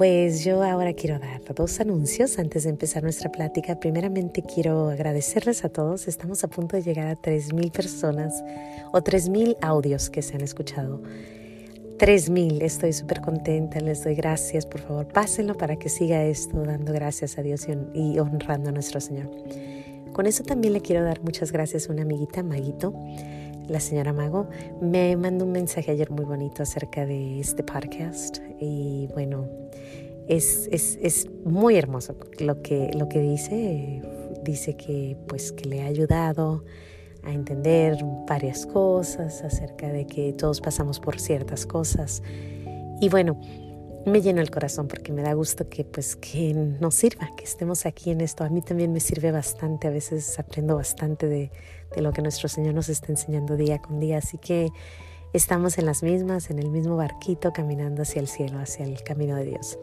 Pues yo ahora quiero dar dos anuncios antes de empezar nuestra plática. Primeramente quiero agradecerles a todos. Estamos a punto de llegar a 3.000 personas o 3.000 audios que se han escuchado. 3.000, estoy súper contenta, les doy gracias. Por favor, pásenlo para que siga esto, dando gracias a Dios y honrando a nuestro Señor. Con eso también le quiero dar muchas gracias a una amiguita, Maguito la señora Mago, me mandó un mensaje ayer muy bonito acerca de este podcast y bueno, es, es, es muy hermoso lo que, lo que dice. Dice que pues que le ha ayudado a entender varias cosas acerca de que todos pasamos por ciertas cosas. Y bueno, me llena el corazón porque me da gusto que pues que nos sirva, que estemos aquí en esto. A mí también me sirve bastante, a veces aprendo bastante de, de lo que nuestro Señor nos está enseñando día con día. Así que estamos en las mismas, en el mismo barquito, caminando hacia el cielo, hacia el camino de Dios.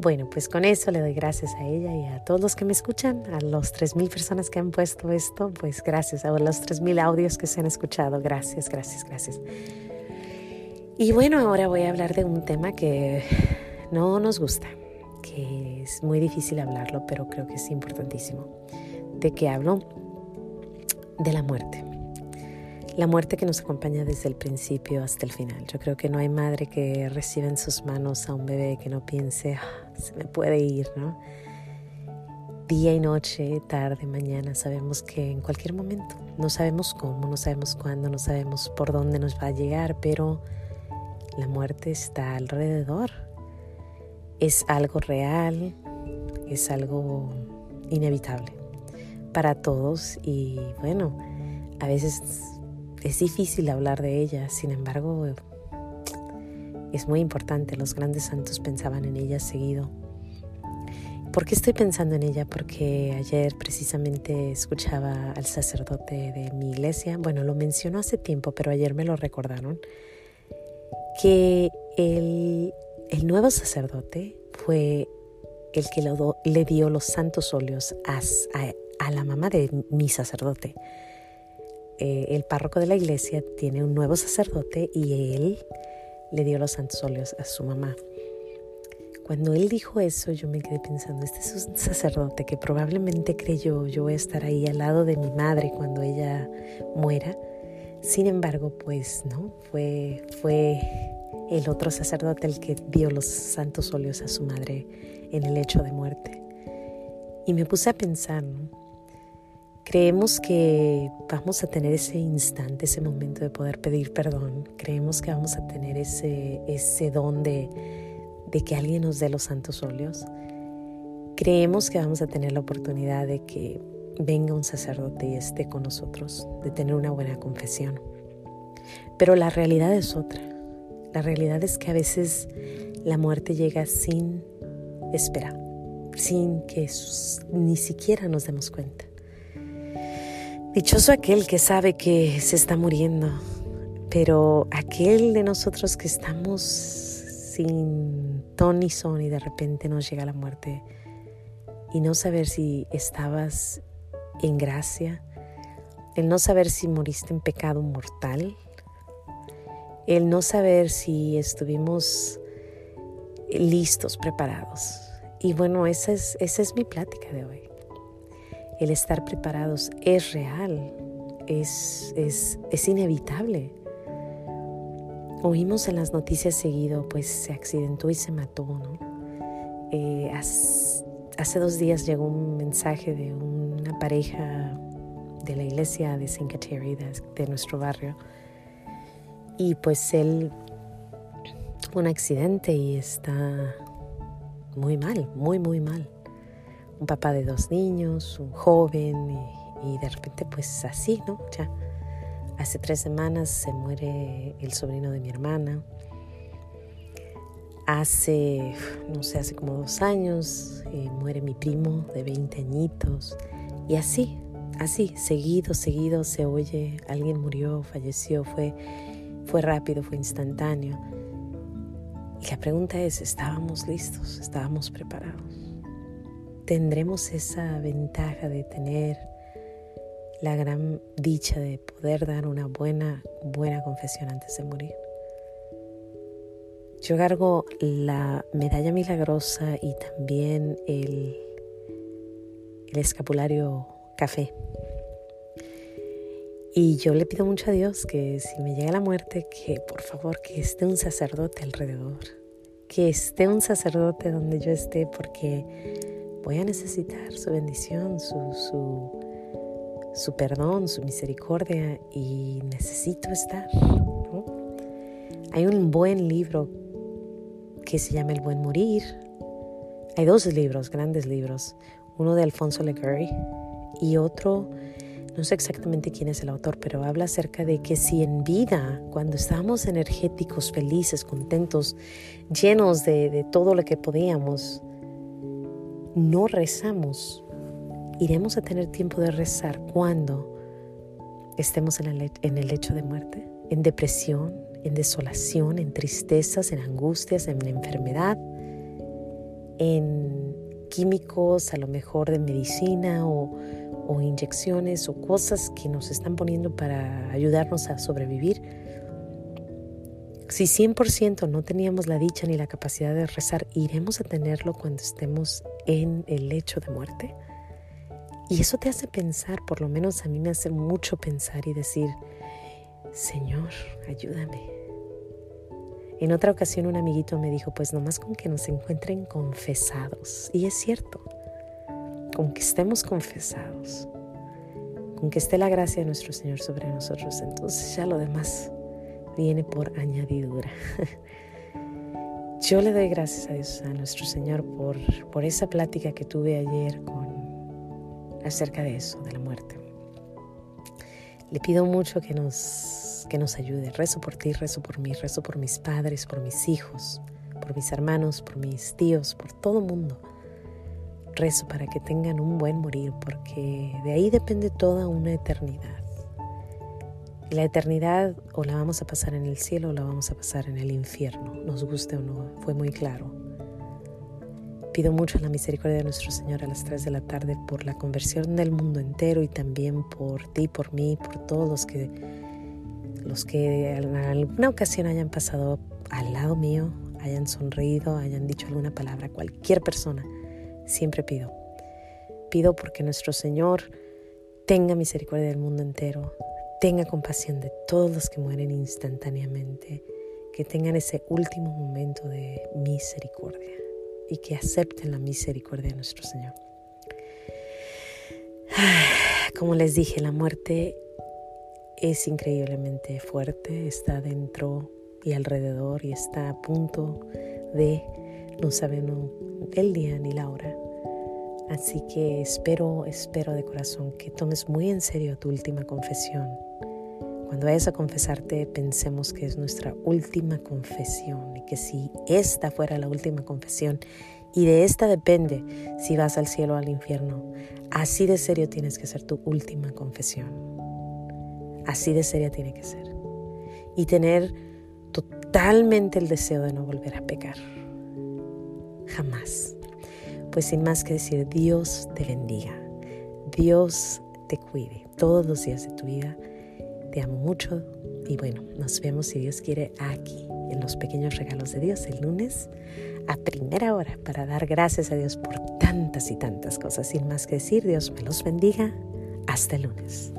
Bueno, pues con eso le doy gracias a ella y a todos los que me escuchan, a los 3.000 personas que han puesto esto, pues gracias, a los 3.000 audios que se han escuchado, gracias, gracias, gracias. Y bueno, ahora voy a hablar de un tema que no nos gusta, que es muy difícil hablarlo, pero creo que es importantísimo. ¿De qué hablo? De la muerte. La muerte que nos acompaña desde el principio hasta el final. Yo creo que no hay madre que reciba en sus manos a un bebé que no piense, ah, se me puede ir, ¿no? Día y noche, tarde, mañana, sabemos que en cualquier momento, no sabemos cómo, no sabemos cuándo, no sabemos por dónde nos va a llegar, pero la muerte está alrededor. Es algo real, es algo inevitable para todos y bueno, a veces es difícil hablar de ella, sin embargo es muy importante, los grandes santos pensaban en ella seguido. ¿Por qué estoy pensando en ella? Porque ayer precisamente escuchaba al sacerdote de mi iglesia, bueno, lo mencionó hace tiempo, pero ayer me lo recordaron, que el, el nuevo sacerdote fue el que le dio los santos óleos a, a, a la mamá de mi sacerdote. Eh, el párroco de la iglesia tiene un nuevo sacerdote y él le dio los santos óleos a su mamá. Cuando él dijo eso, yo me quedé pensando, este es un sacerdote que probablemente creyó yo voy a estar ahí al lado de mi madre cuando ella muera. Sin embargo, pues no, fue, fue el otro sacerdote el que dio los santos óleos a su madre en el hecho de muerte. Y me puse a pensar, ¿no? Creemos que vamos a tener ese instante, ese momento de poder pedir perdón. Creemos que vamos a tener ese, ese don de, de que alguien nos dé los santos óleos. Creemos que vamos a tener la oportunidad de que venga un sacerdote y esté con nosotros, de tener una buena confesión. Pero la realidad es otra. La realidad es que a veces la muerte llega sin esperar, sin que ni siquiera nos demos cuenta. Dichoso aquel que sabe que se está muriendo, pero aquel de nosotros que estamos sin ton ni son y de repente nos llega la muerte y no saber si estabas en gracia, el no saber si moriste en pecado mortal, el no saber si estuvimos listos, preparados. Y bueno, esa es, esa es mi plática de hoy el estar preparados es real, es, es, inevitable. Oímos en las noticias seguido, pues se accidentó y se mató, ¿no? Eh, hace, dos días llegó un mensaje de una pareja de la iglesia de St. Kateri, de, nuestro barrio, y pues él tuvo un accidente y está muy mal, muy, muy mal un papá de dos niños, un joven y, de repente pues así, ¿no? Ya hace tres semanas se muere el sobrino de mi hermana. Hace, no sé, hace como dos años eh, muere mi primo de 20 añitos. Y así, así, seguido, seguido se oye, alguien murió, falleció, fue, fue rápido, fue instantáneo. Y la pregunta es, ¿estábamos listos? ¿Estábamos preparados? ¿Tendremos esa ventaja de tener la gran dicha de poder dar una buena, buena confesión antes de morir? Yo cargo la medalla milagrosa y también el, el escapulario café. Y yo le pido mucho a Dios que si me llega la muerte, que por favor que esté un sacerdote alrededor, que esté un sacerdote donde yo esté, porque voy a necesitar su bendición, su, su, su perdón, su misericordia y necesito estar. Hay un buen libro que se llama El buen morir. Hay dos libros, grandes libros, uno de Alfonso Legury y otro, no sé exactamente quién es el autor, pero habla acerca de que si en vida, cuando estamos energéticos, felices, contentos, llenos de, de todo lo que podíamos, no rezamos, iremos a tener tiempo de rezar cuando estemos en el, en el lecho de muerte, en depresión, en desolación, en tristezas, en angustias, en enfermedad, en químicos, a lo mejor de medicina o, o inyecciones o cosas que nos están poniendo para ayudarnos a sobrevivir. Si 100% no teníamos la dicha ni la capacidad de rezar, iremos a tenerlo cuando estemos en el lecho de muerte. Y eso te hace pensar, por lo menos a mí me hace mucho pensar y decir, Señor, ayúdame. En otra ocasión un amiguito me dijo, pues nomás con que nos encuentren confesados. Y es cierto, con que estemos confesados, con que esté la gracia de nuestro Señor sobre nosotros, entonces ya lo demás viene por añadidura. Yo le doy gracias a Dios, a nuestro Señor, por, por esa plática que tuve ayer acerca de eso, de la muerte. Le pido mucho que nos, que nos ayude. Rezo por ti, rezo por mí, rezo por mis padres, por mis hijos, por mis hermanos, por mis tíos, por todo mundo. Rezo para que tengan un buen morir, porque de ahí depende toda una eternidad. La eternidad o la vamos a pasar en el cielo o la vamos a pasar en el infierno, nos guste o no, fue muy claro. Pido mucho la misericordia de nuestro Señor a las 3 de la tarde por la conversión del mundo entero y también por ti, por mí, por todos los que, los que en alguna ocasión hayan pasado al lado mío, hayan sonreído, hayan dicho alguna palabra, cualquier persona. Siempre pido. Pido porque nuestro Señor tenga misericordia del mundo entero, tenga compasión de todos los que mueren instantáneamente, que tengan ese último momento de misericordia y que acepten la misericordia de nuestro Señor. Como les dije, la muerte es increíblemente fuerte, está dentro y alrededor y está a punto de, no sabemos el día ni la hora. Así que espero, espero de corazón que tomes muy en serio tu última confesión cuando vayas a confesarte, pensemos que es nuestra última confesión y que si esta fuera la última confesión y de esta depende si vas al cielo o al infierno, así de serio tienes que ser tu última confesión. Así de seria tiene que ser. Y tener totalmente el deseo de no volver a pecar. Jamás. Pues sin más que decir, Dios te bendiga. Dios te cuide todos los días de tu vida te amo mucho y bueno, nos vemos si Dios quiere aquí en los pequeños regalos de Dios el lunes a primera hora para dar gracias a Dios por tantas y tantas cosas. Sin más que decir, Dios me los bendiga. Hasta el lunes.